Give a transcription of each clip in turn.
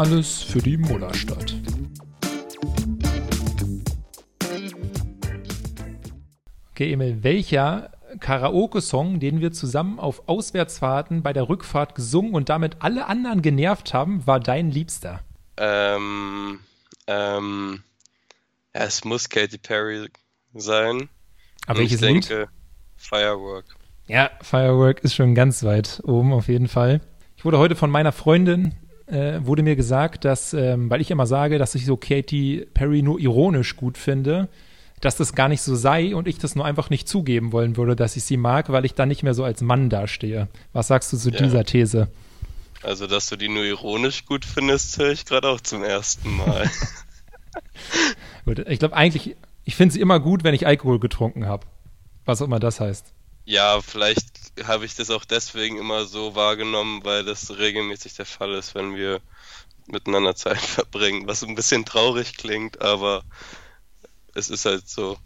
Alles für die Mullerstadt. Okay, Emil, welcher Karaoke-Song, den wir zusammen auf Auswärtsfahrten bei der Rückfahrt gesungen und damit alle anderen genervt haben, war dein Liebster? Ähm, ähm, es muss Katy Perry sein. Aber welches ich denke, Lied? Firework. Ja, Firework ist schon ganz weit oben auf jeden Fall. Ich wurde heute von meiner Freundin, äh, wurde mir gesagt, dass, ähm, weil ich immer sage, dass ich so Katy Perry nur ironisch gut finde, dass das gar nicht so sei und ich das nur einfach nicht zugeben wollen würde, dass ich sie mag, weil ich dann nicht mehr so als Mann dastehe. Was sagst du zu ja. dieser These? Also, dass du die nur ironisch gut findest, höre ich gerade auch zum ersten Mal. ich glaube eigentlich, ich finde sie immer gut, wenn ich Alkohol getrunken habe. Was auch immer das heißt. Ja, vielleicht habe ich das auch deswegen immer so wahrgenommen, weil das regelmäßig der Fall ist, wenn wir miteinander Zeit verbringen, was ein bisschen traurig klingt, aber es ist halt so.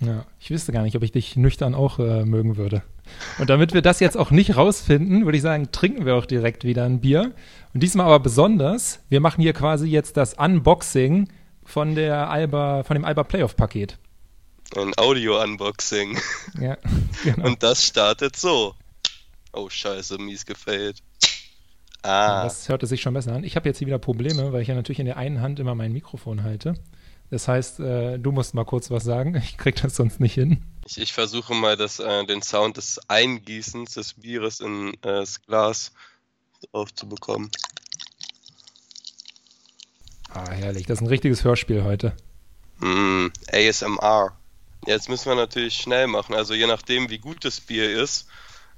Ja, ich wüsste gar nicht, ob ich dich nüchtern auch äh, mögen würde. Und damit wir das jetzt auch nicht rausfinden, würde ich sagen, trinken wir auch direkt wieder ein Bier. Und diesmal aber besonders, wir machen hier quasi jetzt das Unboxing von der Alba, von dem Alba Playoff Paket. Ein Audio-Unboxing. Ja, genau. Und das startet so. Oh, scheiße, mies gefällt. Ah. das hörte sich schon besser an. Ich habe jetzt hier wieder Probleme, weil ich ja natürlich in der einen Hand immer mein Mikrofon halte. Das heißt, äh, du musst mal kurz was sagen. Ich krieg das sonst nicht hin. Ich, ich versuche mal das, äh, den Sound des Eingießens des Bieres in äh, das Glas aufzubekommen. Ah, herrlich. Das ist ein richtiges Hörspiel heute. Mm, ASMR. Jetzt müssen wir natürlich schnell machen, also je nachdem, wie gut das Bier ist,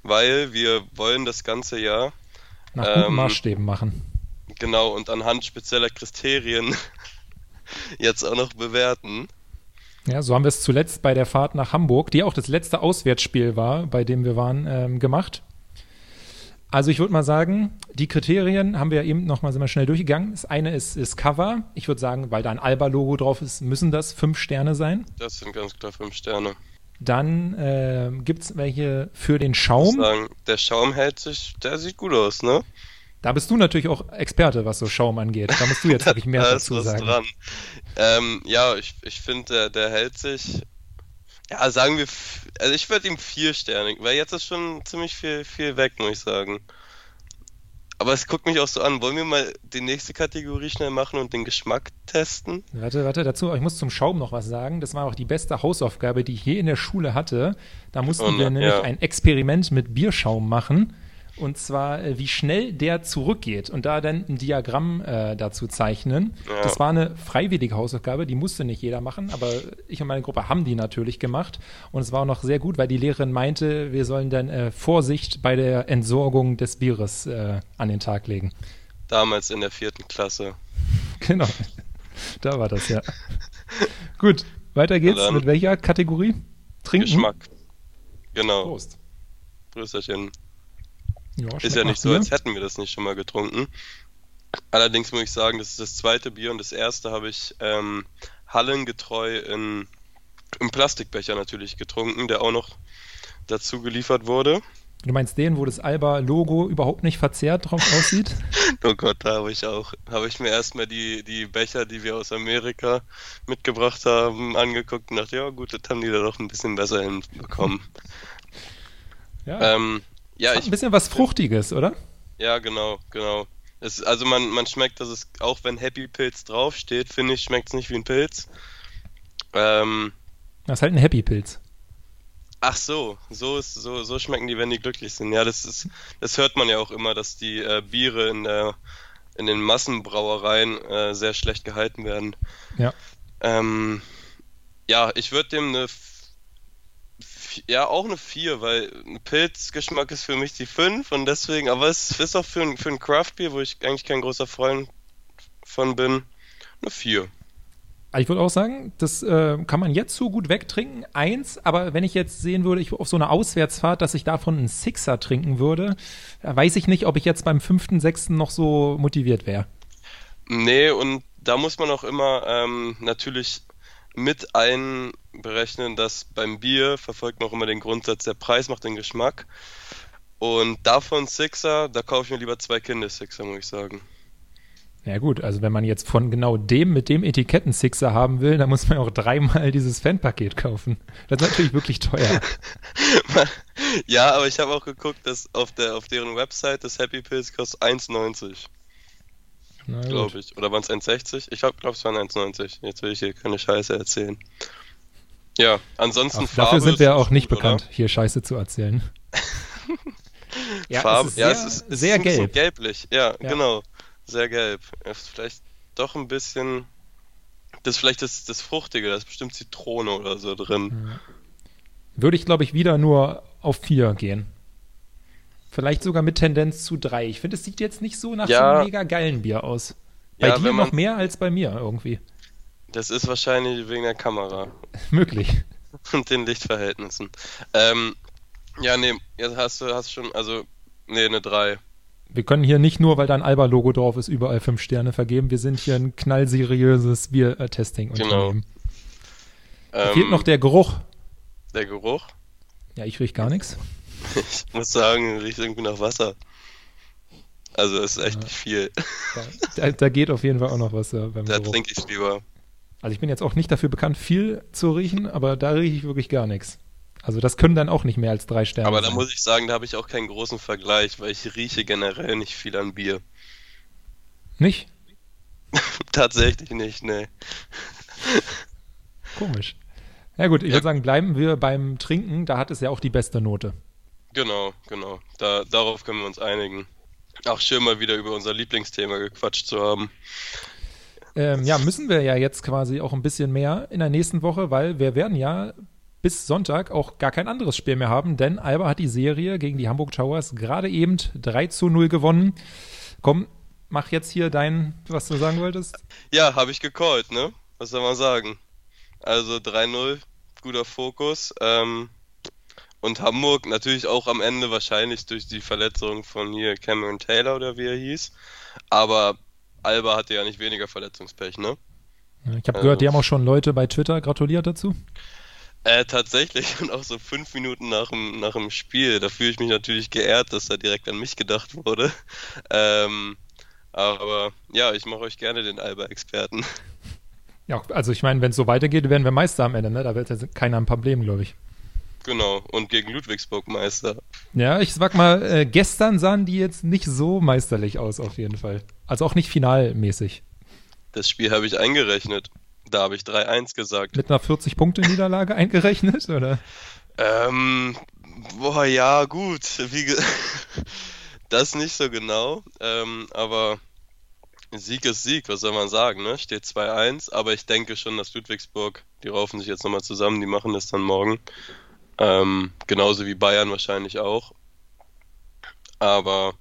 weil wir wollen das ganze Jahr nach guten ähm, Maßstäben machen. Genau, und anhand spezieller Kriterien jetzt auch noch bewerten. Ja, so haben wir es zuletzt bei der Fahrt nach Hamburg, die auch das letzte Auswärtsspiel war, bei dem wir waren, ähm, gemacht. Also ich würde mal sagen, die Kriterien haben wir eben noch mal, sind wir schnell durchgegangen. Das eine ist, ist Cover. Ich würde sagen, weil da ein Alba-Logo drauf ist, müssen das fünf Sterne sein. Das sind ganz klar fünf Sterne. Dann äh, gibt es welche für den Schaum. Ich sagen, der Schaum hält sich, der sieht gut aus, ne? Da bist du natürlich auch Experte, was so Schaum angeht. Da musst du jetzt wirklich mehr dazu sagen. Dran. Ähm, ja, ich, ich finde, der, der hält sich ja, sagen wir, also ich würde ihm vier Sterne, weil jetzt ist schon ziemlich viel, viel weg, muss ich sagen. Aber es guckt mich auch so an. Wollen wir mal die nächste Kategorie schnell machen und den Geschmack testen? Warte, warte, dazu, ich muss zum Schaum noch was sagen. Das war auch die beste Hausaufgabe, die ich je in der Schule hatte. Da mussten oh, wir nämlich ja. ein Experiment mit Bierschaum machen. Und zwar, äh, wie schnell der zurückgeht und da dann ein Diagramm äh, dazu zeichnen. Ja. Das war eine freiwillige Hausaufgabe, die musste nicht jeder machen, aber ich und meine Gruppe haben die natürlich gemacht. Und es war auch noch sehr gut, weil die Lehrerin meinte, wir sollen dann äh, Vorsicht bei der Entsorgung des Bieres äh, an den Tag legen. Damals in der vierten Klasse. Genau. Da war das, ja. gut, weiter geht's. Mit welcher Kategorie? Trinken? Geschmack. Genau. Prost. Prösterchen. Ja, ist ja nicht so, als hätten wir das nicht schon mal getrunken. Allerdings muss ich sagen, das ist das zweite Bier und das erste habe ich ähm, hallengetreu in, im Plastikbecher natürlich getrunken, der auch noch dazu geliefert wurde. Du meinst den, wo das Alba-Logo überhaupt nicht verzerrt drauf aussieht? oh Gott, da habe ich auch, habe ich mir erstmal die, die Becher, die wir aus Amerika mitgebracht haben, angeguckt und dachte, ja gut, das haben die da doch ein bisschen besser hinbekommen. ja. Ähm, ja, ich, ein bisschen was Fruchtiges, oder? Ja, genau, genau. Es, also man, man schmeckt, dass es, auch wenn Happy Pilz draufsteht, finde ich, schmeckt es nicht wie ein Pilz. Ähm, das ist halt ein Happy Pilz. Ach so, so ist, so, so schmecken die, wenn die glücklich sind. Ja, das ist, das hört man ja auch immer, dass die äh, Biere in der, in den Massenbrauereien äh, sehr schlecht gehalten werden. Ja. Ähm, ja, ich würde dem eine ja, auch eine 4, weil ein Pilzgeschmack ist für mich die 5 und deswegen, aber es ist auch für ein, für ein Craft-Bier, wo ich eigentlich kein großer Freund von bin, eine 4. Ich würde auch sagen, das äh, kann man jetzt so gut wegtrinken. Eins, aber wenn ich jetzt sehen würde, ich auf so einer Auswärtsfahrt, dass ich davon einen Sixer trinken würde, weiß ich nicht, ob ich jetzt beim fünften, sechsten noch so motiviert wäre. Nee, und da muss man auch immer ähm, natürlich mit einberechnen, dass beim Bier verfolgt man auch immer den Grundsatz, der Preis macht den Geschmack. Und davon Sixer, da kaufe ich mir lieber zwei Kinder Sixer, muss ich sagen. Ja gut, also wenn man jetzt von genau dem mit dem Etiketten-Sixer haben will, dann muss man auch dreimal dieses Fanpaket kaufen. Das ist natürlich wirklich teuer. ja, aber ich habe auch geguckt, dass auf, der, auf deren Website das Happy Pills kostet 1,90. Glaube ich. Oder waren es 1,60? Ich glaube, es waren 1,90. Jetzt will ich hier keine Scheiße erzählen. Ja, ansonsten Ach, Dafür sind wir auch nicht gut, bekannt, oder? hier Scheiße zu erzählen. ja, Farbe, es ist sehr, ja, es ist, es sehr ist gelb. gelblich, ja, ja, genau. Sehr gelb. Vielleicht doch ein bisschen. Das ist vielleicht das, das Fruchtige, da ist bestimmt Zitrone oder so drin. Würde ich, glaube ich, wieder nur auf 4 gehen. Vielleicht sogar mit Tendenz zu 3. Ich finde, es sieht jetzt nicht so nach ja. so einem mega geilen Bier aus. Bei ja, dir noch mehr als bei mir irgendwie. Das ist wahrscheinlich wegen der Kamera. Möglich. Und den Lichtverhältnissen. Ähm, ja, nee, jetzt hast du hast schon, also, nee, eine 3. Wir können hier nicht nur, weil da ein Alba-Logo drauf ist, überall 5 Sterne vergeben. Wir sind hier ein knallseriöses Bier-Testing-Unternehmen. Genau. Ähm, fehlt noch der Geruch. Der Geruch? Ja, ich riech gar nichts. Ich muss sagen, riecht irgendwie nach Wasser. Also es ist echt ja. nicht viel. Da, da, geht auf jeden Fall auch noch was Da trinke ich lieber. Also ich bin jetzt auch nicht dafür bekannt, viel zu riechen, aber da rieche ich wirklich gar nichts. Also das können dann auch nicht mehr als drei Sterne Aber sein. da muss ich sagen, da habe ich auch keinen großen Vergleich, weil ich rieche generell nicht viel an Bier. Nicht? Tatsächlich nicht, ne. Komisch. Ja gut, ich ja. würde sagen, bleiben wir beim Trinken, da hat es ja auch die beste Note. Genau, genau. Da, darauf können wir uns einigen. Auch schön mal wieder über unser Lieblingsthema gequatscht zu haben. Ähm, ja, müssen wir ja jetzt quasi auch ein bisschen mehr in der nächsten Woche, weil wir werden ja bis Sonntag auch gar kein anderes Spiel mehr haben, denn Alba hat die Serie gegen die Hamburg Towers gerade eben 3 zu 0 gewonnen. Komm, mach jetzt hier dein, was du sagen wolltest. Ja, habe ich gecallt, ne? Was soll man sagen? Also 3-0, guter Fokus. Ähm, und Hamburg natürlich auch am Ende wahrscheinlich durch die Verletzung von hier Cameron Taylor oder wie er hieß. Aber Alba hatte ja nicht weniger Verletzungspech, ne? Ich habe gehört, die haben auch schon Leute bei Twitter gratuliert dazu. Äh, tatsächlich und auch so fünf Minuten nach dem, nach dem Spiel. Da fühle ich mich natürlich geehrt, dass da direkt an mich gedacht wurde. Ähm, aber ja, ich mache euch gerne den Alba-Experten. Ja, also ich meine, wenn es so weitergeht, werden wir Meister am Ende, ne? Da wird ja keiner ein Problem, glaube ich. Genau, und gegen Ludwigsburg Meister. Ja, ich sag mal, äh, gestern sahen die jetzt nicht so meisterlich aus, auf jeden Fall. Also auch nicht finalmäßig. Das Spiel habe ich eingerechnet. Da habe ich 3-1 gesagt. Mit einer 40-Punkte-Niederlage eingerechnet, oder? Ähm, boah, ja, gut. Wie das nicht so genau, ähm, aber Sieg ist Sieg, was soll man sagen, ne? Steht 2-1, aber ich denke schon, dass Ludwigsburg, die raufen sich jetzt nochmal zusammen, die machen das dann morgen. Ähm, genauso wie Bayern wahrscheinlich auch. Aber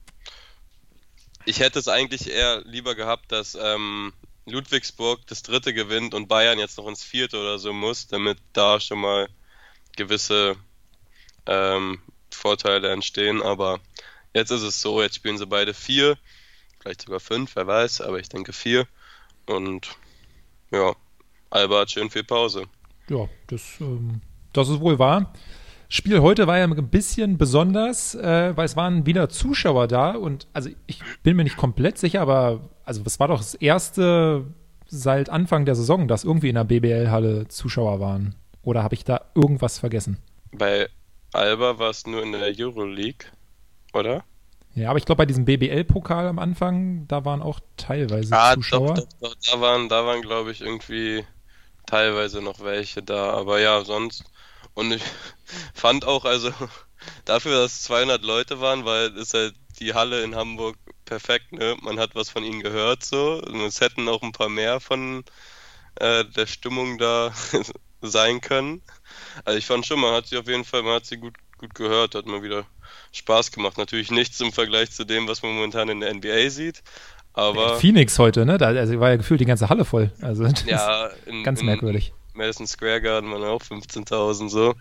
ich hätte es eigentlich eher lieber gehabt, dass ähm, Ludwigsburg das dritte gewinnt und Bayern jetzt noch ins vierte oder so muss, damit da schon mal gewisse ähm, Vorteile entstehen. Aber jetzt ist es so, jetzt spielen sie beide vier, vielleicht sogar fünf, wer weiß, aber ich denke vier. Und ja, Alba hat schön viel Pause. Ja, das ähm, das ist wohl wahr. Spiel heute war ja ein bisschen besonders, äh, weil es waren wieder Zuschauer da und also ich bin mir nicht komplett sicher, aber also es war doch das erste seit Anfang der Saison, dass irgendwie in der BBL-Halle Zuschauer waren. Oder habe ich da irgendwas vergessen? Bei Alba war es nur in der Euroleague, oder? Ja, aber ich glaube, bei diesem BBL-Pokal am Anfang, da waren auch teilweise ah, Zuschauer. Doch, doch, doch, da waren, da waren glaube ich, irgendwie teilweise noch welche da. Aber ja, sonst und ich fand auch, also dafür, dass 200 Leute waren, weil ist halt die Halle in Hamburg perfekt, ne? Man hat was von ihnen gehört so. Und es hätten auch ein paar mehr von äh, der Stimmung da sein können. Also ich fand schon, man hat sie auf jeden Fall, man hat sie gut, gut gehört, hat mal wieder Spaß gemacht. Natürlich nichts im Vergleich zu dem, was man momentan in der NBA sieht. Aber Phoenix heute, ne? Da also war ja gefühlt die ganze Halle voll. Also ja, in, ganz merkwürdig. Madison Square Garden waren auch 15.000 so.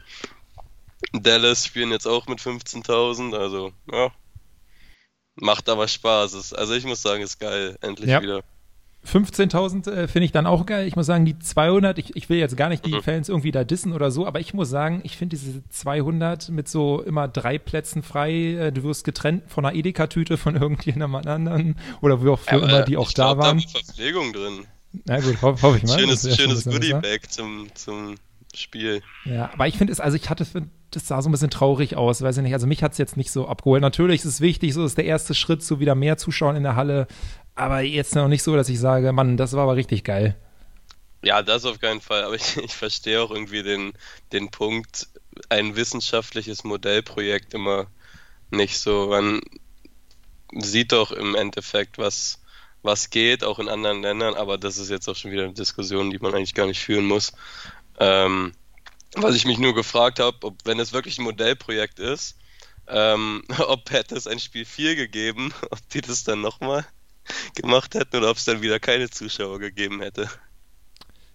Dallas spielen jetzt auch mit 15.000, also ja. Macht aber Spaß. Also ich muss sagen, ist geil. Endlich ja. wieder. 15.000 äh, finde ich dann auch geil. Ich muss sagen, die 200, ich, ich will jetzt gar nicht die mhm. Fans irgendwie da dissen oder so, aber ich muss sagen, ich finde diese 200 mit so immer drei Plätzen frei, äh, du wirst getrennt von einer Edeka-Tüte von irgendjemandem anderen oder wie auch für ja, immer die auch da waren. Da Verpflegung drin. Na gut, hoffe ho ich mal. Schönes, schönes Goodie-Bag zum, zum Spiel. Ja, aber ich finde es, also ich hatte, das sah so ein bisschen traurig aus, weiß ich nicht. Also mich hat es jetzt nicht so abgeholt. Natürlich ist es wichtig, so ist der erste Schritt zu wieder mehr Zuschauern in der Halle. Aber jetzt noch nicht so, dass ich sage, Mann, das war aber richtig geil. Ja, das auf keinen Fall. Aber ich, ich verstehe auch irgendwie den, den Punkt, ein wissenschaftliches Modellprojekt immer nicht so. Man sieht doch im Endeffekt, was, was geht, auch in anderen Ländern, aber das ist jetzt auch schon wieder eine Diskussion, die man eigentlich gar nicht führen muss. Ähm, was ich mich nur gefragt habe, ob wenn es wirklich ein Modellprojekt ist, ähm, ob hätte es ein Spiel 4 gegeben, ob die das dann nochmal gemacht hätten oder ob es dann wieder keine Zuschauer gegeben hätte.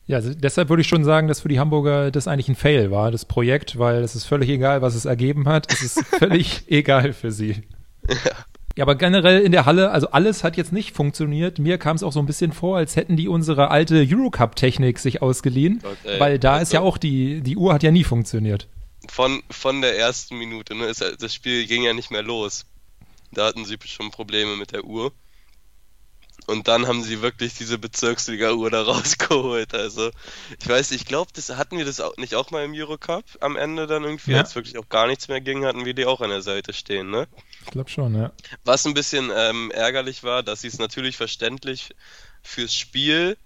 Ja, also deshalb würde ich schon sagen, dass für die Hamburger das eigentlich ein Fail war, das Projekt, weil es ist völlig egal, was es ergeben hat. Es ist völlig egal für sie. Ja. Ja, aber generell in der Halle, also alles hat jetzt nicht funktioniert. Mir kam es auch so ein bisschen vor, als hätten die unsere alte Eurocup-Technik sich ausgeliehen, Gott, ey, weil da ist ja auch die, die Uhr hat ja nie funktioniert. Von, von der ersten Minute, ne, ist, das Spiel ging ja nicht mehr los. Da hatten sie schon Probleme mit der Uhr. Und dann haben sie wirklich diese Bezirksliga-Uhr da rausgeholt. Also, ich weiß, ich glaube, das hatten wir das auch nicht auch mal im Eurocup am Ende dann irgendwie, ja. als wirklich auch gar nichts mehr ging, hatten wir die auch an der Seite stehen, ne? Ich glaube schon, ja. Was ein bisschen ähm, ärgerlich war, dass sie es natürlich verständlich fürs Spiel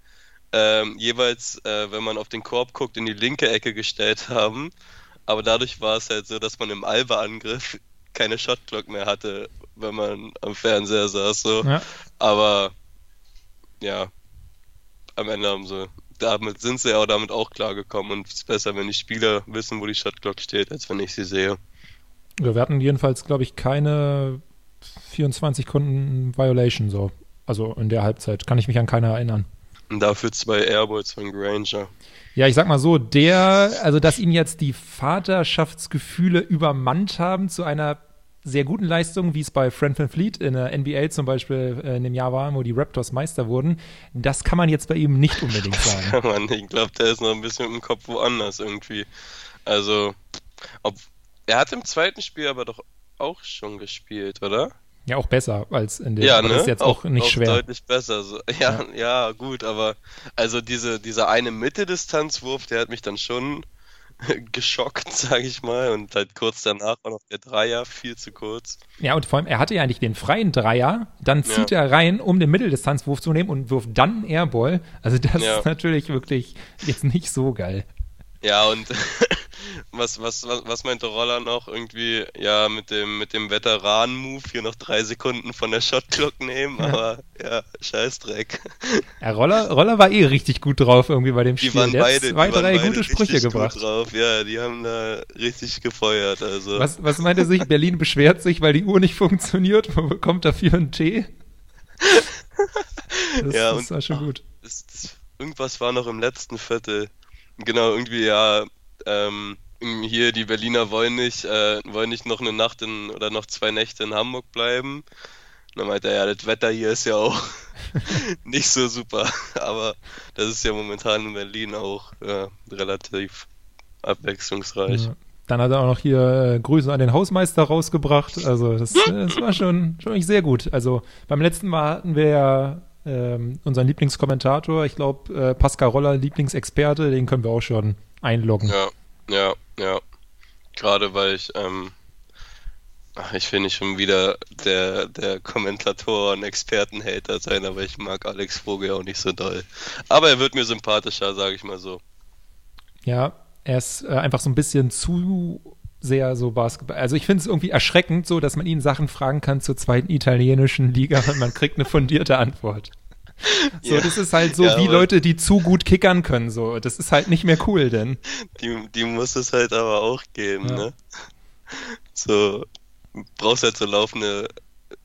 ähm, jeweils, äh, wenn man auf den Korb guckt, in die linke Ecke gestellt haben. Aber dadurch war es halt so, dass man im Alba-Angriff keine Shotclock mehr hatte, wenn man am Fernseher saß. So. Ja. Aber ja, am Ende haben sie, damit sind sie ja damit auch klargekommen und es ist besser, wenn die Spieler wissen, wo die Shotclock steht, als wenn ich sie sehe. Wir hatten jedenfalls, glaube ich, keine 24 Kunden Violation so. Also in der Halbzeit. Kann ich mich an keiner erinnern. Und dafür zwei Airballs von Granger. Ja, ich sag mal so, der, also dass ihn jetzt die Vaterschaftsgefühle übermannt haben zu einer sehr guten Leistungen, wie es bei Fred Van Fleet in der NBA zum Beispiel äh, in dem Jahr war, wo die Raptors Meister wurden, das kann man jetzt bei ihm nicht unbedingt sagen. kann man nicht. Ich glaube, der ist noch ein bisschen im Kopf woanders irgendwie. Also, ob, er hat im zweiten Spiel aber doch auch schon gespielt, oder? Ja, auch besser als in dem. Ja, ne? Das ist jetzt auch, auch nicht auch schwer. Deutlich besser. So. Ja, ja, ja, gut, aber also diese, dieser eine Mitteldistanzwurf, der hat mich dann schon geschockt, sage ich mal. Und halt kurz danach war noch der Dreier, viel zu kurz. Ja, und vor allem, er hatte ja eigentlich den freien Dreier, dann zieht ja. er rein, um den Mitteldistanzwurf zu nehmen und wirft dann Airball. Also das ja. ist natürlich wirklich jetzt nicht so geil. Ja, und was, was, was, was meinte Roller noch? Irgendwie, ja, mit dem, mit dem Veteranen-Move hier noch drei Sekunden von der Shotclock nehmen, aber ja, Scheißdreck. Ja, Roller, Roller war eh richtig gut drauf irgendwie bei dem die Spiel. Waren der beide, zwei, drei gute Sprüche gebracht. Gut drauf. Ja, die haben da richtig gefeuert. Also. Was, was meinte sich? Berlin beschwert sich, weil die Uhr nicht funktioniert. Wo bekommt dafür einen Tee? Das, ja, das war schon gut. Das, das, irgendwas war noch im letzten Viertel. Genau, irgendwie ja, ähm, hier die Berliner wollen nicht, äh, wollen nicht noch eine Nacht in, oder noch zwei Nächte in Hamburg bleiben. Und dann meinte er, ja, das Wetter hier ist ja auch nicht so super. Aber das ist ja momentan in Berlin auch ja, relativ abwechslungsreich. Ja. Dann hat er auch noch hier äh, Grüße an den Hausmeister rausgebracht. Also das, das war schon, schon sehr gut. Also beim letzten Mal hatten wir ja ähm, unseren Lieblingskommentator, ich glaube äh, Pascal Roller, Lieblingsexperte, den können wir auch schon einloggen. Ja, ja, ja. Gerade weil ich, ähm, ach, ich will nicht schon wieder der, der Kommentator und Expertenhater sein, aber ich mag Alex Vogel auch nicht so doll. Aber er wird mir sympathischer, sage ich mal so. Ja, er ist äh, einfach so ein bisschen zu sehr so Basketball. Also ich finde es irgendwie erschreckend, so dass man ihn Sachen fragen kann zur zweiten italienischen Liga und man kriegt eine fundierte Antwort. So, ja. das ist halt so ja, wie Leute, die zu gut kickern können. So, das ist halt nicht mehr cool, denn. Die, die muss es halt aber auch geben, ja. ne? So, brauchst halt so laufende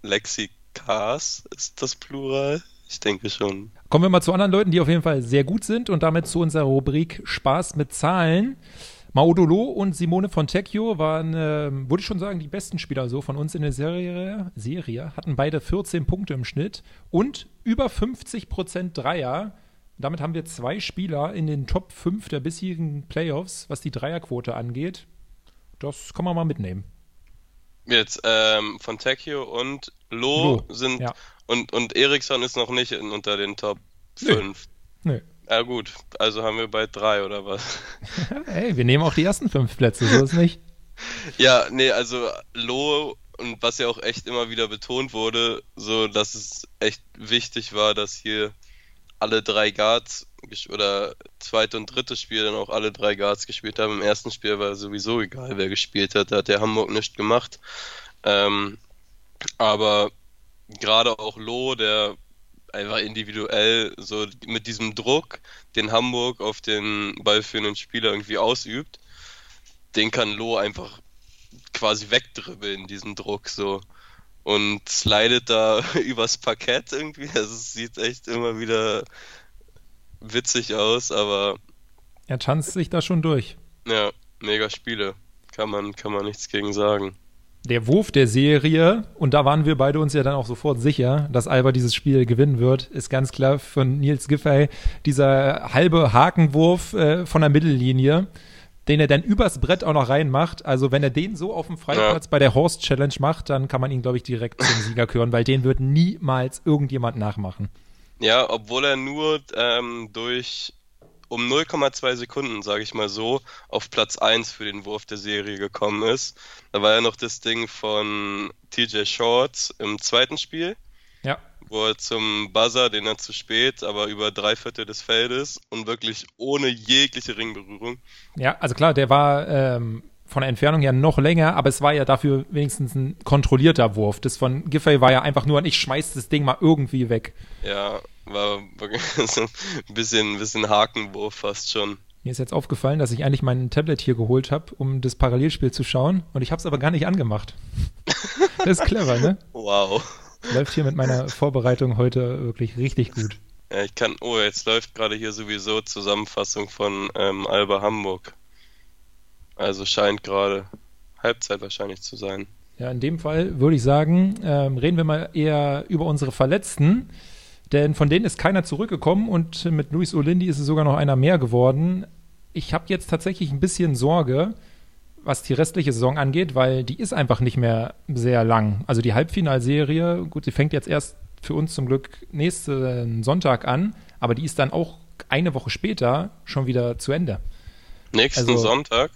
Lexikars, ist das Plural? Ich denke schon. Kommen wir mal zu anderen Leuten, die auf jeden Fall sehr gut sind und damit zu unserer Rubrik Spaß mit Zahlen. Maudolo und Simone Fontecchio waren, äh, würde ich schon sagen, die besten Spieler so von uns in der Serie, Serie, hatten beide 14 Punkte im Schnitt und über 50 Prozent Dreier. Damit haben wir zwei Spieler in den Top 5 der bisherigen Playoffs, was die Dreierquote angeht. Das kann man mal mitnehmen. Jetzt, ähm, Fontecchio und Lo, Lo sind ja. und, und Eriksson ist noch nicht in, unter den Top 5. Nö. Nö. Ja gut, also haben wir bei drei oder was? Ey, wir nehmen auch die ersten fünf Plätze, so ist nicht. ja, nee, also Lo und was ja auch echt immer wieder betont wurde, so dass es echt wichtig war, dass hier alle drei Guards oder zweite und dritte Spiel dann auch alle drei Guards gespielt haben. Im ersten Spiel war sowieso egal, wer gespielt hat. Da hat der Hamburg nichts gemacht. Ähm, aber gerade auch Lo, der einfach individuell so mit diesem Druck, den Hamburg auf den ballführenden Spieler irgendwie ausübt, den kann Lo einfach quasi wegdribbeln, diesen Druck so. Und slidet da übers Parkett irgendwie. Also es sieht echt immer wieder witzig aus, aber. Er tanzt sich da schon durch. Ja, mega Spiele. Kann man, kann man nichts gegen sagen der Wurf der Serie, und da waren wir beide uns ja dann auch sofort sicher, dass Alba dieses Spiel gewinnen wird, ist ganz klar von Nils Giffey dieser halbe Hakenwurf äh, von der Mittellinie, den er dann übers Brett auch noch reinmacht. Also wenn er den so auf dem Freiplatz ja. bei der Horst Challenge macht, dann kann man ihn, glaube ich, direkt zum Sieger küren, weil den wird niemals irgendjemand nachmachen. Ja, obwohl er nur ähm, durch um 0,2 Sekunden, sage ich mal so, auf Platz 1 für den Wurf der Serie gekommen ist. Da war ja noch das Ding von TJ Shorts im zweiten Spiel. Ja. Wo er zum Buzzer, den er zu spät, aber über drei Viertel des Feldes und wirklich ohne jegliche Ringberührung. Ja, also klar, der war ähm, von der Entfernung her noch länger, aber es war ja dafür wenigstens ein kontrollierter Wurf. Das von Giffey war ja einfach nur ein, ich schmeiß das Ding mal irgendwie weg. Ja, war so ein bisschen, ein bisschen Hakenwurf fast schon. Mir ist jetzt aufgefallen, dass ich eigentlich mein Tablet hier geholt habe, um das Parallelspiel zu schauen und ich habe es aber gar nicht angemacht. das ist clever, ne? Wow. Läuft hier mit meiner Vorbereitung heute wirklich richtig gut. Ja, ich kann, oh, jetzt läuft gerade hier sowieso Zusammenfassung von ähm, Alba Hamburg. Also scheint gerade Halbzeit wahrscheinlich zu sein. Ja, in dem Fall würde ich sagen, ähm, reden wir mal eher über unsere Verletzten. Denn von denen ist keiner zurückgekommen und mit Luis Olindi ist es sogar noch einer mehr geworden. Ich habe jetzt tatsächlich ein bisschen Sorge, was die restliche Saison angeht, weil die ist einfach nicht mehr sehr lang. Also die Halbfinalserie, gut, die fängt jetzt erst für uns zum Glück nächsten Sonntag an, aber die ist dann auch eine Woche später schon wieder zu Ende. Nächsten also, Sonntag?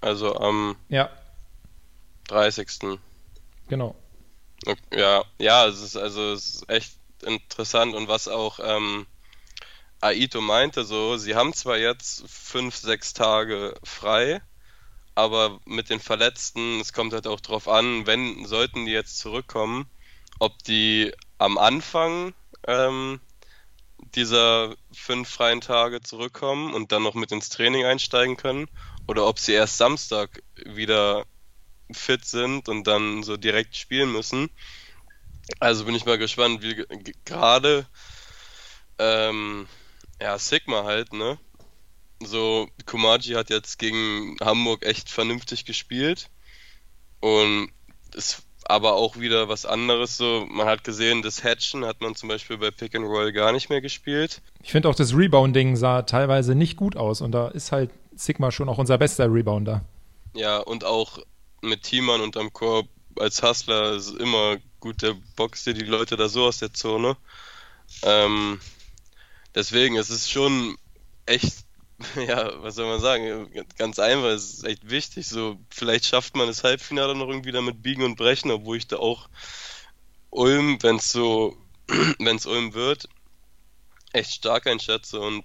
Also am ja. 30. Genau. Ja, ja, es ist also es ist echt interessant und was auch ähm, Aito meinte, so, sie haben zwar jetzt fünf, sechs Tage frei, aber mit den Verletzten, es kommt halt auch drauf an, wenn, sollten die jetzt zurückkommen, ob die am Anfang ähm, dieser fünf freien Tage zurückkommen und dann noch mit ins Training einsteigen können oder ob sie erst Samstag wieder fit sind und dann so direkt spielen müssen. Also bin ich mal gespannt, wie gerade ähm, ja, Sigma halt, ne? So, Kumaji hat jetzt gegen Hamburg echt vernünftig gespielt. Und ist aber auch wieder was anderes. So, man hat gesehen, das Hatchen hat man zum Beispiel bei Pick and Roll gar nicht mehr gespielt. Ich finde auch das Rebounding sah teilweise nicht gut aus und da ist halt Sigma schon auch unser bester Rebounder. Ja, und auch mit Teamern unterm Korb als Hustler ist immer gut, der boxt dir die Leute da so aus der Zone. Ähm, deswegen, es ist schon echt, ja, was soll man sagen, ganz einfach, es ist echt wichtig. So, vielleicht schafft man das Halbfinale noch irgendwie damit biegen und brechen, obwohl ich da auch Ulm, wenn es so, wenn es Ulm wird, echt stark einschätze und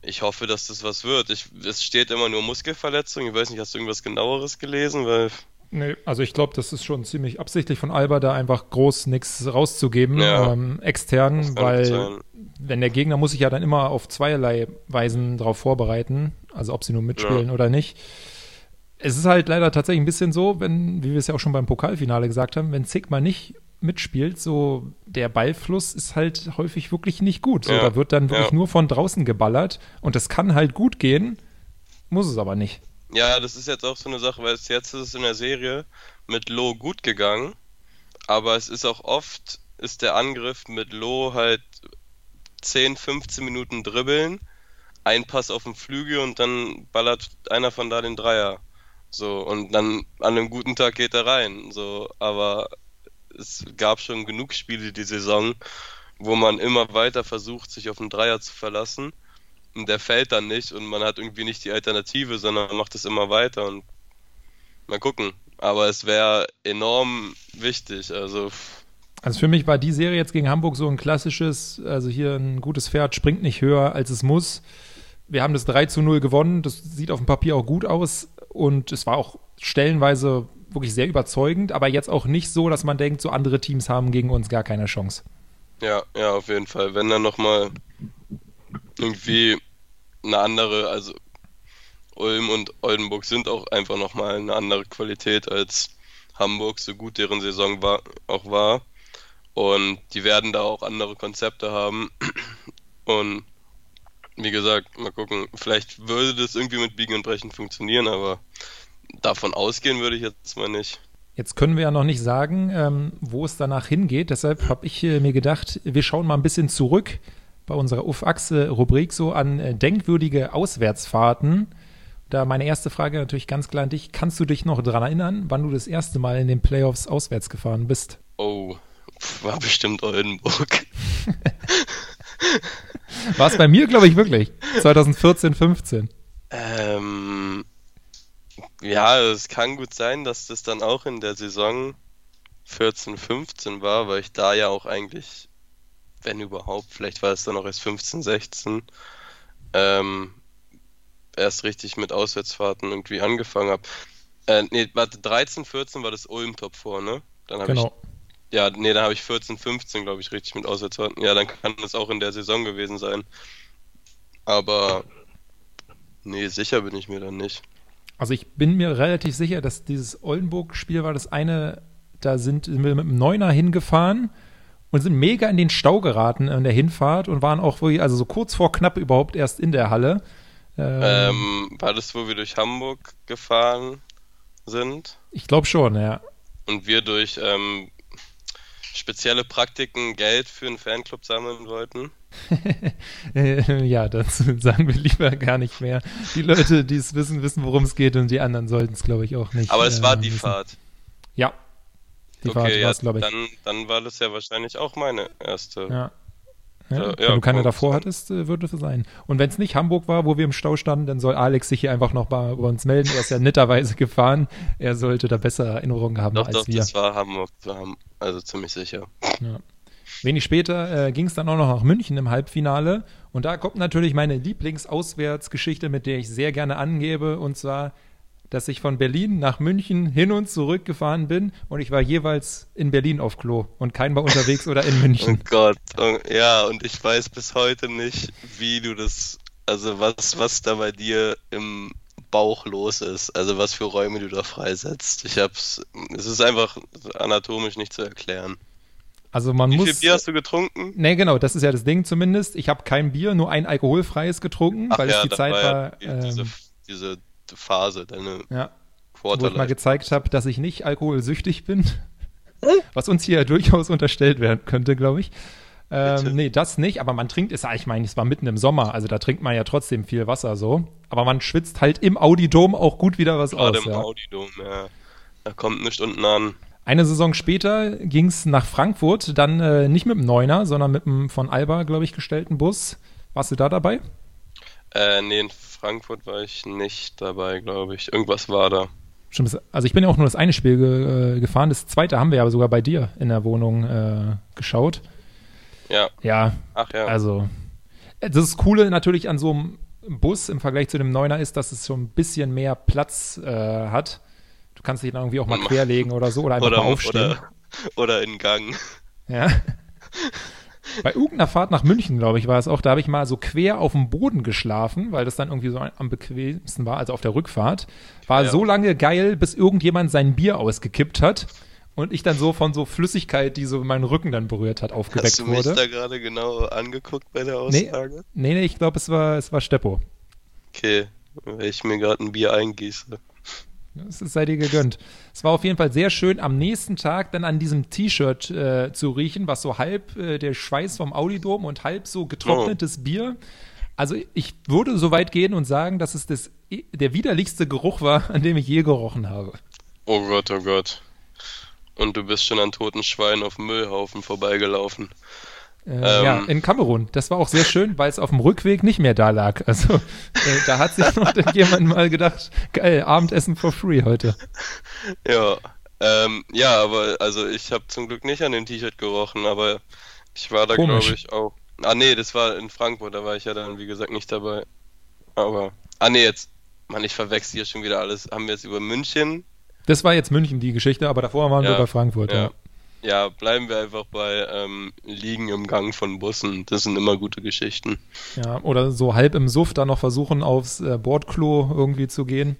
ich hoffe, dass das was wird. Ich, es steht immer nur Muskelverletzung. Ich weiß nicht, hast du irgendwas genaueres gelesen? Weil Nee, also ich glaube, das ist schon ziemlich absichtlich von Alba, da einfach groß nichts rauszugeben, ja, ähm, extern, weil wenn der Gegner muss sich ja dann immer auf zweierlei Weisen darauf vorbereiten, also ob sie nur mitspielen ja. oder nicht. Es ist halt leider tatsächlich ein bisschen so, wenn, wie wir es ja auch schon beim Pokalfinale gesagt haben, wenn Sigma nicht mitspielt, so der Ballfluss ist halt häufig wirklich nicht gut. So, ja. Da wird dann wirklich nur von draußen geballert und das kann halt gut gehen, muss es aber nicht. Ja, das ist jetzt auch so eine Sache, weil es jetzt ist es in der Serie mit Lo gut gegangen, aber es ist auch oft, ist der Angriff mit Lo halt 10, 15 Minuten dribbeln, ein Pass auf den Flügel und dann ballert einer von da den Dreier. So, und dann an einem guten Tag geht er rein. So, aber es gab schon genug Spiele die Saison, wo man immer weiter versucht, sich auf den Dreier zu verlassen. Und der fällt dann nicht und man hat irgendwie nicht die Alternative, sondern macht es immer weiter und mal gucken. Aber es wäre enorm wichtig. Also also für mich war die Serie jetzt gegen Hamburg so ein klassisches, also hier ein gutes Pferd springt nicht höher, als es muss. Wir haben das 3 zu 0 gewonnen, das sieht auf dem Papier auch gut aus und es war auch stellenweise wirklich sehr überzeugend, aber jetzt auch nicht so, dass man denkt, so andere Teams haben gegen uns gar keine Chance. Ja, ja, auf jeden Fall. Wenn dann nochmal irgendwie eine andere, also Ulm und Oldenburg sind auch einfach nochmal eine andere Qualität als Hamburg, so gut deren Saison war, auch war. Und die werden da auch andere Konzepte haben. Und wie gesagt, mal gucken, vielleicht würde das irgendwie mit Biegen und Brechen funktionieren, aber davon ausgehen würde ich jetzt mal nicht. Jetzt können wir ja noch nicht sagen, ähm, wo es danach hingeht. Deshalb habe ich äh, mir gedacht, wir schauen mal ein bisschen zurück bei unserer UF-Achse-Rubrik so an äh, denkwürdige Auswärtsfahrten. Da meine erste Frage natürlich ganz klar an dich. Kannst du dich noch daran erinnern, wann du das erste Mal in den Playoffs auswärts gefahren bist? Oh, war bestimmt Oldenburg. War es bei mir, glaube ich, wirklich. 2014, 15. Ähm, ja, es kann gut sein, dass das dann auch in der Saison 14, 15 war, weil ich da ja auch eigentlich, wenn überhaupt, vielleicht war es dann auch erst 15, 16, ähm, erst richtig mit Auswärtsfahrten irgendwie angefangen habe. Äh, nee, warte, 13, 14 war das Ulm-Top vor, ne? Dann habe genau. ich ja, nee, da habe ich 14, 15, glaube ich, richtig mit Auswärtsfahrten. Ja, dann kann das auch in der Saison gewesen sein. Aber nee, sicher bin ich mir dann nicht. Also ich bin mir relativ sicher, dass dieses Oldenburg-Spiel war das eine, da sind wir mit einem Neuner hingefahren und sind mega in den Stau geraten in der Hinfahrt und waren auch wirklich, also so kurz vor knapp überhaupt erst in der Halle. Ähm, ähm, war das, wo wir durch Hamburg gefahren sind? Ich glaube schon, ja. Und wir durch ähm, spezielle Praktiken Geld für einen Fanclub sammeln wollten? ja, dazu sagen wir lieber gar nicht mehr. Die Leute, die es wissen, wissen, worum es geht und die anderen sollten es, glaube ich, auch nicht. Aber es äh, war die wissen. Fahrt. Ja. Die okay, ja, war es, glaube ich. Dann, dann war das ja wahrscheinlich auch meine erste. Ja. Ja, ja, wenn du keine davor hattest, äh, würde es sein. Und wenn es nicht Hamburg war, wo wir im Stau standen, dann soll Alex sich hier einfach noch bei, bei uns melden. Er ist ja netterweise gefahren. Er sollte da bessere Erinnerungen haben doch, als doch, wir. Das war Hamburg, also ziemlich sicher. Ja. Wenig später äh, ging es dann auch noch nach München im Halbfinale. Und da kommt natürlich meine Lieblingsauswärtsgeschichte, mit der ich sehr gerne angebe. Und zwar dass ich von Berlin nach München hin und zurück gefahren bin und ich war jeweils in Berlin auf Klo und kein war unterwegs oder in München. Oh Gott, oh, ja, und ich weiß bis heute nicht, wie du das, also was, was da bei dir im Bauch los ist, also was für Räume du da freisetzt. Ich hab's, es ist einfach anatomisch nicht zu erklären. Also man Wie muss. Wie viel Bier hast du getrunken? Nee, genau, das ist ja das Ding zumindest. Ich habe kein Bier, nur ein alkoholfreies getrunken, Ach weil ja, es die Zeit war. ja diese, ähm, diese Phase, deine ja. Wo ich mal gezeigt habe, dass ich nicht alkoholsüchtig bin. Was uns hier durchaus unterstellt werden könnte, glaube ich. Ähm, nee, das nicht, aber man trinkt es, ich meine, es war mitten im Sommer, also da trinkt man ja trotzdem viel Wasser so. Aber man schwitzt halt im Audidom auch gut wieder was Gerade aus. Gerade im ja. Audidom, ja. Da kommt nicht unten an. Eine Saison später ging es nach Frankfurt, dann äh, nicht mit dem Neuner, sondern mit dem von Alba, glaube ich, gestellten Bus. Warst du da dabei? Äh, nee, Frankfurt war ich nicht dabei, glaube ich. Irgendwas war da. Stimmt, also ich bin ja auch nur das eine Spiel ge äh, gefahren. Das zweite haben wir aber sogar bei dir in der Wohnung äh, geschaut. Ja. Ja. Ach ja. Also, das ist Coole natürlich an so einem Bus im Vergleich zu dem Neuner ist, dass es so ein bisschen mehr Platz äh, hat. Du kannst dich dann irgendwie auch mal querlegen oder so oder einfach oder, mal aufstehen. Oder, oder in Gang. Ja. Bei irgendeiner Fahrt nach München, glaube ich, war es auch, da habe ich mal so quer auf dem Boden geschlafen, weil das dann irgendwie so am bequemsten war, also auf der Rückfahrt. War ja. so lange geil, bis irgendjemand sein Bier ausgekippt hat und ich dann so von so Flüssigkeit, die so meinen Rücken dann berührt hat, aufgeweckt wurde. Hast du mich wurde. da gerade genau angeguckt bei der Aussage? Nee, nee, nee ich glaube, es war, es war Steppo. Okay. weil ich mir gerade ein Bier eingieße. Das sei dir gegönnt. Es war auf jeden Fall sehr schön, am nächsten Tag dann an diesem T-Shirt äh, zu riechen, was so halb äh, der Schweiß vom Audidom und halb so getrocknetes oh. Bier. Also ich würde so weit gehen und sagen, dass es das, der widerlichste Geruch war, an dem ich je gerochen habe. Oh Gott, oh Gott. Und du bist schon an toten Schweinen auf dem Müllhaufen vorbeigelaufen. Äh, ähm, ja, in Kamerun. Das war auch sehr schön, weil es auf dem Rückweg nicht mehr da lag. Also äh, da hat sich noch jemand mal gedacht, geil, Abendessen for free heute. Ja, ähm, ja, aber also ich habe zum Glück nicht an dem T-Shirt gerochen, aber ich war da glaube ich auch. Ah nee, das war in Frankfurt, da war ich ja dann wie gesagt nicht dabei. Aber ah nee, jetzt, Mann, ich verwechsel hier schon wieder alles. Haben wir jetzt über München? Das war jetzt München die Geschichte, aber davor waren ja, wir bei Frankfurt. Ja. ja. Ja, bleiben wir einfach bei ähm, Liegen im Gang von Bussen. Das sind immer gute Geschichten. Ja, oder so halb im Suff dann noch versuchen, aufs äh, Bordklo irgendwie zu gehen.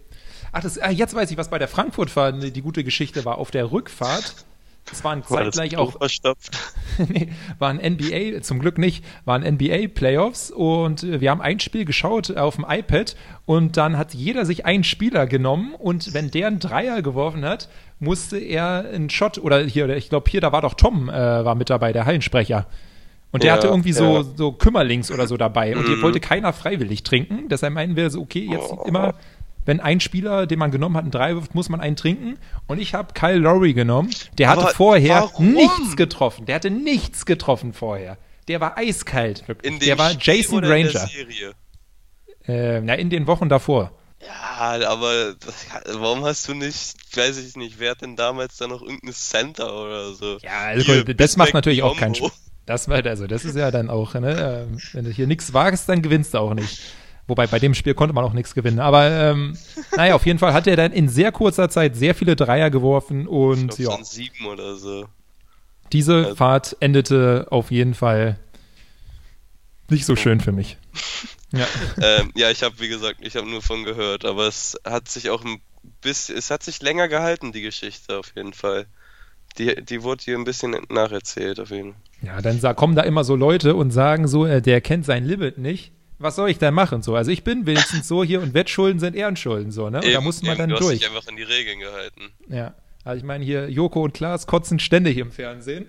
Ach, das, ah, jetzt weiß ich, was bei der Frankfurt-Fahrt die gute Geschichte war. Auf der Rückfahrt es waren zeitgleich auch. nee, waren NBA, zum Glück nicht, waren NBA-Playoffs und wir haben ein Spiel geschaut auf dem iPad und dann hat jeder sich einen Spieler genommen und wenn der einen Dreier geworfen hat, musste er einen Shot oder hier, ich glaube hier, da war doch Tom, äh, war mit dabei, der Hallensprecher. Und der ja, hatte irgendwie so, ja. so Kümmerlings oder so dabei. Und mhm. hier wollte keiner freiwillig trinken. Deshalb meinen wir so, okay, jetzt oh. immer wenn ein Spieler, den man genommen hat, einen Drei wirft, muss man einen trinken. Und ich habe Kyle Lowry genommen. Der hatte Aber vorher warum? nichts getroffen. Der hatte nichts getroffen vorher. Der war eiskalt. Der war Spiel Jason Ranger. In der Serie? Äh, na, in den Wochen davor. Ja, aber warum hast du nicht, weiß ich nicht, wer hat denn damals da noch irgendein Center oder so? Ja, also hier, das macht natürlich auch keinen Spaß. Das war also, das ist ja dann auch, ne, ähm, wenn du hier nichts wagst, dann gewinnst du auch nicht. Wobei bei dem Spiel konnte man auch nichts gewinnen. Aber ähm, naja, auf jeden Fall hat er dann in sehr kurzer Zeit sehr viele Dreier geworfen und glaub, ja. sieben oder so. Diese also. Fahrt endete auf jeden Fall nicht so schön für mich. Ja, ähm, ja ich habe, wie gesagt, ich habe nur von gehört, aber es hat sich auch ein bisschen, es hat sich länger gehalten, die Geschichte auf jeden Fall. Die, die wurde hier ein bisschen nacherzählt, auf jeden Fall. Ja, dann kommen da immer so Leute und sagen so, äh, der kennt sein Limit nicht was soll ich da machen? So, also ich bin wenigstens so hier und Wettschulden sind Ehrenschulden so, ne? Und eben, da muss man eben, dann du durch. Hast dich einfach in die Regeln gehalten. Ja. Also ich meine hier Joko und Klaas kotzen ständig im Fernsehen.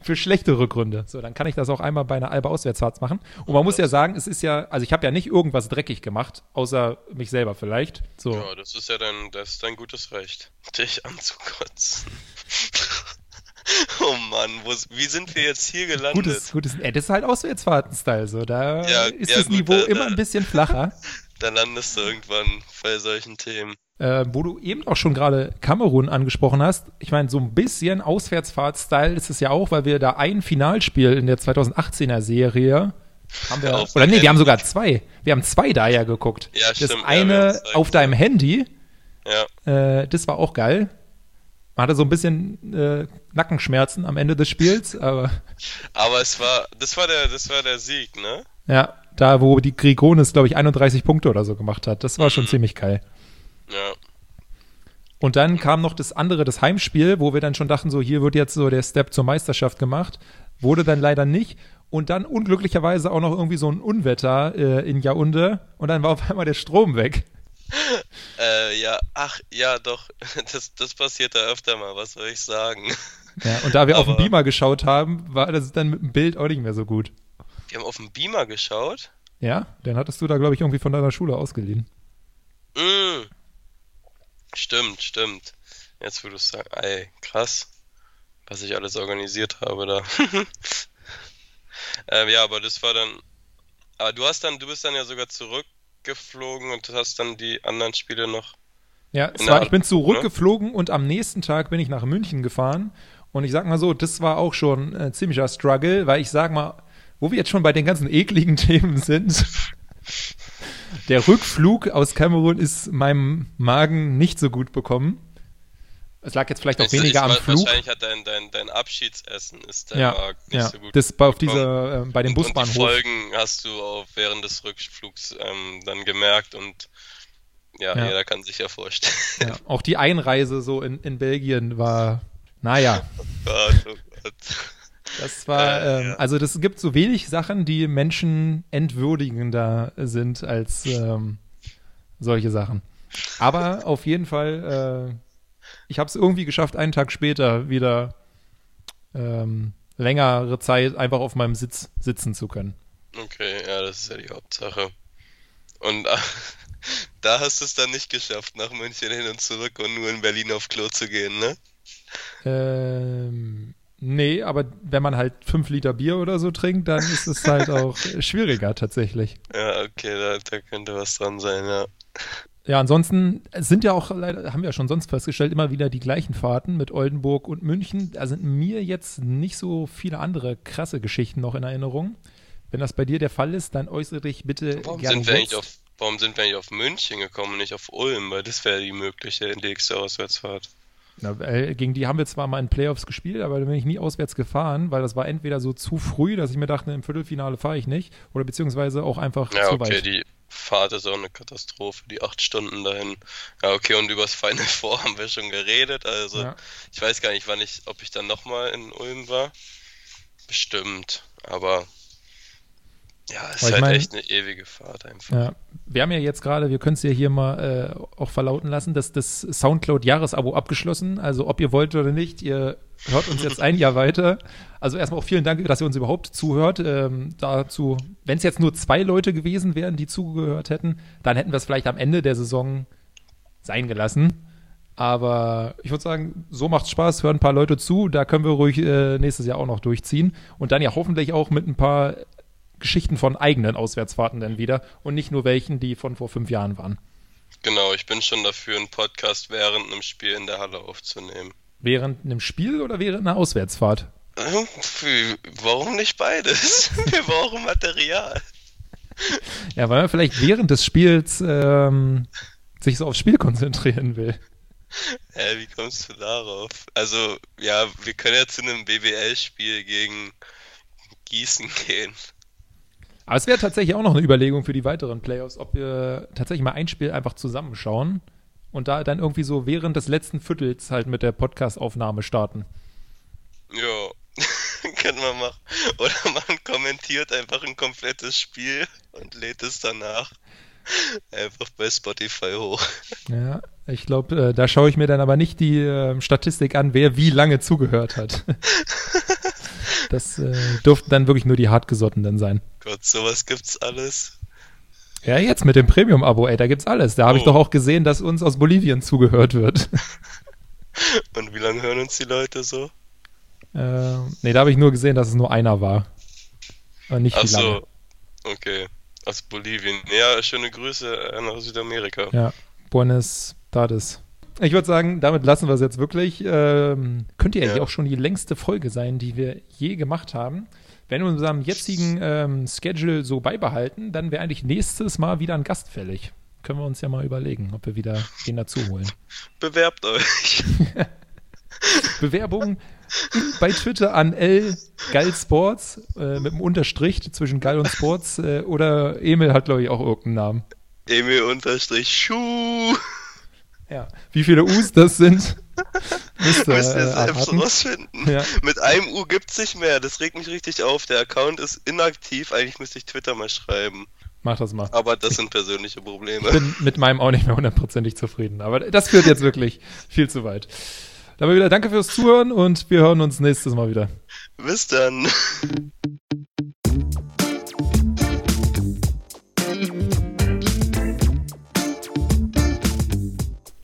Für schlechtere Gründe. So, dann kann ich das auch einmal bei einer Alba Auswärtsfahrt machen. Und man muss ja sagen, es ist ja, also ich habe ja nicht irgendwas dreckig gemacht, außer mich selber vielleicht. So. Ja, das ist ja dein, das ist dein gutes Recht, dich anzukotzen. Oh Mann, wo, wie sind wir jetzt hier gelandet? Gutes, gutes, ey, das ist halt Auswärtsfahrten-Style, so. Da ja, ist ja, das gut, Niveau da, immer ein bisschen flacher. Da landest du irgendwann bei solchen Themen. Äh, wo du eben auch schon gerade Kamerun angesprochen hast, ich meine, so ein bisschen Auswärtsfahrt-Style ist es ja auch, weil wir da ein Finalspiel in der 2018er Serie haben wir, auf oder nee, Handy. wir haben sogar zwei. Wir haben zwei da ja geguckt. Ja, das stimmt. eine ja, auf deinem Handy. Ja. Äh, das war auch geil. Man hatte so ein bisschen äh, Nackenschmerzen am Ende des Spiels, aber. Aber es war, das war der, das war der Sieg, ne? Ja, da wo die Grigonis, glaube ich, 31 Punkte oder so gemacht hat. Das war mhm. schon ziemlich geil. Ja. Und dann kam noch das andere, das Heimspiel, wo wir dann schon dachten, so hier wird jetzt so der Step zur Meisterschaft gemacht. Wurde dann leider nicht. Und dann unglücklicherweise auch noch irgendwie so ein Unwetter äh, in Yaounde. Und dann war auf einmal der Strom weg. äh, ja, ach, ja, doch, das, das passiert da öfter mal, was soll ich sagen. Ja, und da wir Aber, auf dem Beamer geschaut haben, war das dann mit dem Bild auch nicht mehr so gut. Wir haben auf dem Beamer geschaut? Ja, den hattest du da, glaube ich, irgendwie von deiner Schule ausgeliehen. Mm. Stimmt, stimmt. Jetzt, wo du es sagst, ey, krass, was ich alles organisiert habe da. ähm, ja, aber das war dann. Aber du hast dann, du bist dann ja sogar zurück geflogen und hast dann die anderen Spiele noch. Ja, war, ich bin zurückgeflogen ne? und am nächsten Tag bin ich nach München gefahren. Und ich sag mal so, das war auch schon ein ziemlicher Struggle, weil ich sag mal, wo wir jetzt schon bei den ganzen ekligen Themen sind, der Rückflug aus Kamerun ist meinem Magen nicht so gut bekommen. Es lag jetzt vielleicht auch weniger ist, am Flug. Wahrscheinlich hat dein, dein, dein Abschiedsessen ist dein ja, Magen nicht ja. so gut. Das bei, auf dieser, äh, bei dem Busbahnhof. Und die Folgen hast du auch während des Rückflugs ähm, dann gemerkt und ja, ja, jeder kann sich ja vorstellen. Ja, auch die Einreise so in, in Belgien war, naja. Oh Gott, oh Gott. Das war, äh, ähm, ja. also das gibt so wenig Sachen, die Menschen entwürdigender sind als ähm, solche Sachen. Aber auf jeden Fall, äh, ich habe es irgendwie geschafft, einen Tag später wieder ähm, längere Zeit einfach auf meinem Sitz sitzen zu können. Okay, ja, das ist ja die Hauptsache. Und äh, da hast du es dann nicht geschafft, nach München hin und zurück und nur in Berlin auf Klo zu gehen, ne? Ähm, nee, aber wenn man halt fünf Liter Bier oder so trinkt, dann ist es halt auch schwieriger tatsächlich. Ja, okay, da, da könnte was dran sein, ja. Ja, ansonsten sind ja auch leider, haben wir ja schon sonst festgestellt, immer wieder die gleichen Fahrten mit Oldenburg und München. Da sind mir jetzt nicht so viele andere krasse Geschichten noch in Erinnerung. Wenn das bei dir der Fall ist, dann äußere dich bitte warum gerne. Sind wir eigentlich auf, warum sind wir eigentlich auf München gekommen und nicht auf Ulm? Weil das wäre die mögliche nächste Auswärtsfahrt. Na, gegen die haben wir zwar mal in Playoffs gespielt, aber da bin ich nie auswärts gefahren, weil das war entweder so zu früh, dass ich mir dachte, im Viertelfinale fahre ich nicht, oder beziehungsweise auch einfach ja, zu okay, weit. Die Fahrt ist auch eine Katastrophe, die acht Stunden dahin. Ja, okay, und übers Final Four haben wir schon geredet. Also, ja. ich weiß gar nicht, wann ich, ob ich dann nochmal in Ulm war. Bestimmt, aber ja, es ist halt mein, echt eine ewige Fahrt einfach. Ja, wir haben ja jetzt gerade, wir können es ja hier mal äh, auch verlauten lassen, dass das Soundcloud-Jahresabo abgeschlossen. Also ob ihr wollt oder nicht, ihr hört uns jetzt ein Jahr weiter. Also erstmal auch vielen Dank, dass ihr uns überhaupt zuhört. Ähm, dazu, wenn es jetzt nur zwei Leute gewesen wären, die zugehört hätten, dann hätten wir es vielleicht am Ende der Saison sein gelassen. Aber ich würde sagen, so macht's Spaß, hören ein paar Leute zu, da können wir ruhig äh, nächstes Jahr auch noch durchziehen. Und dann ja hoffentlich auch mit ein paar Geschichten von eigenen Auswärtsfahrten dann wieder und nicht nur welchen, die von vor fünf Jahren waren. Genau, ich bin schon dafür, einen Podcast während einem Spiel in der Halle aufzunehmen. Während einem Spiel oder während einer Auswärtsfahrt? Warum nicht beides? Wir brauchen Material. Ja, weil man vielleicht während des Spiels ähm, sich so aufs Spiel konzentrieren will. Hä, wie kommst du darauf? Also, ja, wir können ja zu einem BBL-Spiel gegen Gießen gehen. Aber es wäre tatsächlich auch noch eine Überlegung für die weiteren Playoffs, ob wir tatsächlich mal ein Spiel einfach zusammenschauen und da dann irgendwie so während des letzten Viertels halt mit der Podcast-Aufnahme starten. Ja, können wir machen. Oder man kommentiert einfach ein komplettes Spiel und lädt es danach einfach bei Spotify hoch. Ja, ich glaube, äh, da schaue ich mir dann aber nicht die äh, Statistik an, wer wie lange zugehört hat. Das äh, durften dann wirklich nur die Hartgesottenen sein. Gott, sowas gibt's alles. Ja, jetzt mit dem Premium-Abo, ey, da gibt's alles. Da habe oh. ich doch auch gesehen, dass uns aus Bolivien zugehört wird. Und wie lange hören uns die Leute so? Äh, nee, da habe ich nur gesehen, dass es nur einer war. Aber nicht Ach wie lange. so, okay. Aus Bolivien. Ja, schöne Grüße nach Südamerika. Ja, Buenos Tardes. Ich würde sagen, damit lassen wir es jetzt wirklich. Ähm, könnte ja, ja auch schon die längste Folge sein, die wir je gemacht haben. Wenn wir unserem jetzigen ähm, Schedule so beibehalten, dann wäre eigentlich nächstes Mal wieder ein Gast fällig. Können wir uns ja mal überlegen, ob wir wieder den dazu holen. Bewerbt euch. Bewerbung bei Twitter an L Gall Sports äh, mit einem Unterstrich zwischen Gall und Sports äh, oder Emil hat glaube ich auch irgendeinen Namen. Emil Unterstrich Schuh. Ja. Wie viele U's das sind, müsst ihr, müsst ihr äh, selbst rausfinden. Ja. Mit einem U gibt es nicht mehr. Das regt mich richtig auf. Der Account ist inaktiv. Eigentlich müsste ich Twitter mal schreiben. Mach das mal. Aber das sind persönliche Probleme. Ich bin mit meinem auch nicht mehr hundertprozentig zufrieden. Aber das führt jetzt wirklich viel zu weit. Dabei wieder danke fürs Zuhören und wir hören uns nächstes Mal wieder. Bis dann.